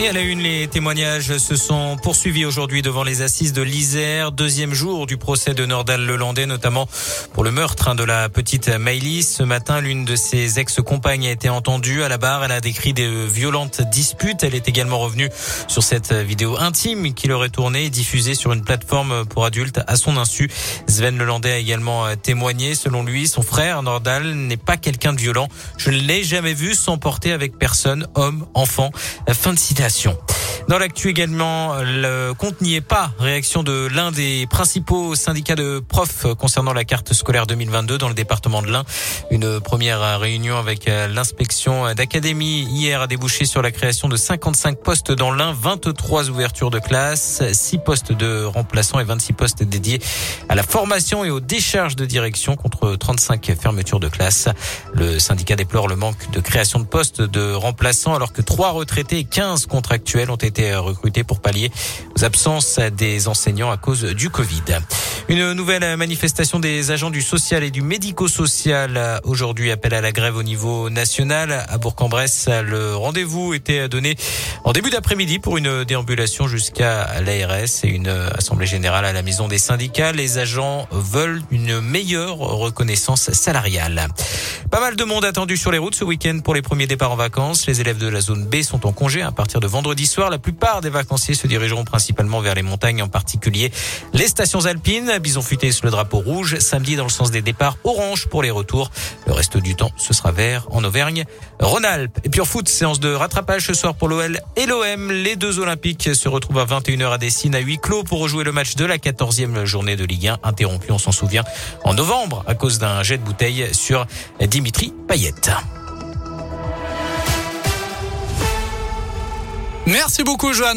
Et à la une, les témoignages se sont poursuivis aujourd'hui devant les assises de l'Isère. Deuxième jour du procès de Nordal Lelandais, notamment pour le meurtre hein, de la petite Maïlis. Ce matin, l'une de ses ex-compagnes a été entendue à la barre. Elle a décrit des violentes disputes. Elle est également revenue sur cette vidéo intime qu'il aurait tournée et diffusée sur une plateforme pour adultes à son insu. Sven Lelandais a également témoigné. Selon lui, son frère Nordal n'est pas quelqu'un de violent. Je ne l'ai jamais vu s'emporter avec personne, homme, enfant. Fin de citation contamination. Dans l'actu également, le compte n'y est pas. Réaction de l'un des principaux syndicats de profs concernant la carte scolaire 2022 dans le département de l'Ain. Une première réunion avec l'inspection d'académie hier a débouché sur la création de 55 postes dans l'Ain, 23 ouvertures de classe, 6 postes de remplaçants et 26 postes dédiés à la formation et aux décharges de direction contre 35 fermetures de classe. Le syndicat déplore le manque de création de postes de remplaçants alors que 3 retraités et 15 contractuels ont été recrutés pour pallier aux absences des enseignants à cause du Covid. Une nouvelle manifestation des agents du social et du médico-social aujourd'hui appelle à la grève au niveau national. À Bourg-en-Bresse, le rendez-vous était donné en début d'après-midi pour une déambulation jusqu'à l'ARS et une assemblée générale à la maison des syndicats. Les agents veulent une meilleure reconnaissance salariale. Pas mal de monde attendu sur les routes ce week-end pour les premiers départs en vacances. Les élèves de la zone B sont en congé à partir de vendredi soir. La plupart des vacanciers se dirigeront principalement vers les montagnes, en particulier les stations alpines. Bison futé sous le drapeau rouge. Samedi, dans le sens des départs, orange pour les retours. Le reste du temps, ce sera vert en Auvergne, Rhône-Alpes. Et puis en foot, séance de rattrapage ce soir pour l'OL et l'OM. Les deux Olympiques se retrouvent à 21h à Dessine à huis clos pour rejouer le match de la 14e journée de Ligue 1, interrompu, on s'en souvient, en novembre à cause d'un jet de bouteille sur Dimitri Payet. Merci beaucoup, Joanne.